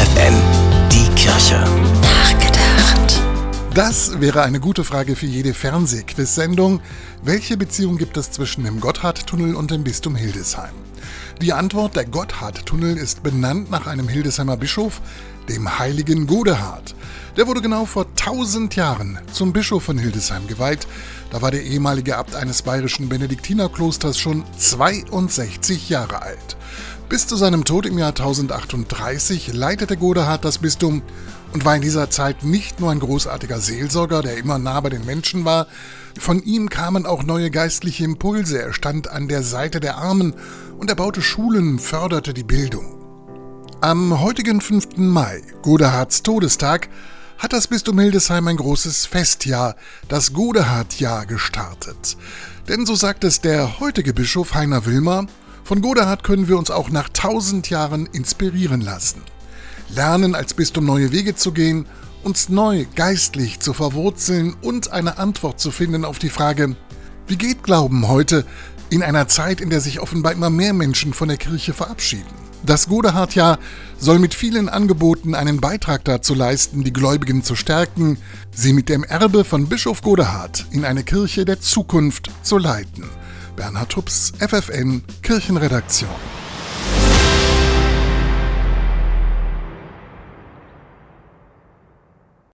FFN, die Kirche. Nachgedacht. Das wäre eine gute Frage für jede Fernsehquiz-Sendung. Welche Beziehung gibt es zwischen dem Gotthardtunnel und dem Bistum Hildesheim? Die Antwort, der Gotthardtunnel ist benannt nach einem Hildesheimer Bischof, dem heiligen Godehard. Der wurde genau vor 1000 Jahren zum Bischof von Hildesheim geweiht. Da war der ehemalige Abt eines bayerischen Benediktinerklosters schon 62 Jahre alt. Bis zu seinem Tod im Jahr 1038 leitete Godehard das Bistum und war in dieser Zeit nicht nur ein großartiger Seelsorger, der immer nah bei den Menschen war, von ihm kamen auch neue geistliche Impulse, er stand an der Seite der Armen und er baute Schulen, förderte die Bildung. Am heutigen 5. Mai, Godehards Todestag, hat das Bistum Hildesheim ein großes Festjahr, das Godehard-Jahr, gestartet. Denn so sagt es der heutige Bischof Heiner Wilmer, von Godehard können wir uns auch nach tausend Jahren inspirieren lassen. Lernen als Bistum neue Wege zu gehen, uns neu geistlich zu verwurzeln und eine Antwort zu finden auf die Frage, wie geht Glauben heute in einer Zeit, in der sich offenbar immer mehr Menschen von der Kirche verabschieden? Das Godehard-Jahr soll mit vielen Angeboten einen Beitrag dazu leisten, die Gläubigen zu stärken, sie mit dem Erbe von Bischof Godehard in eine Kirche der Zukunft zu leiten. Bernhard Tups, FFN, Kirchenredaktion.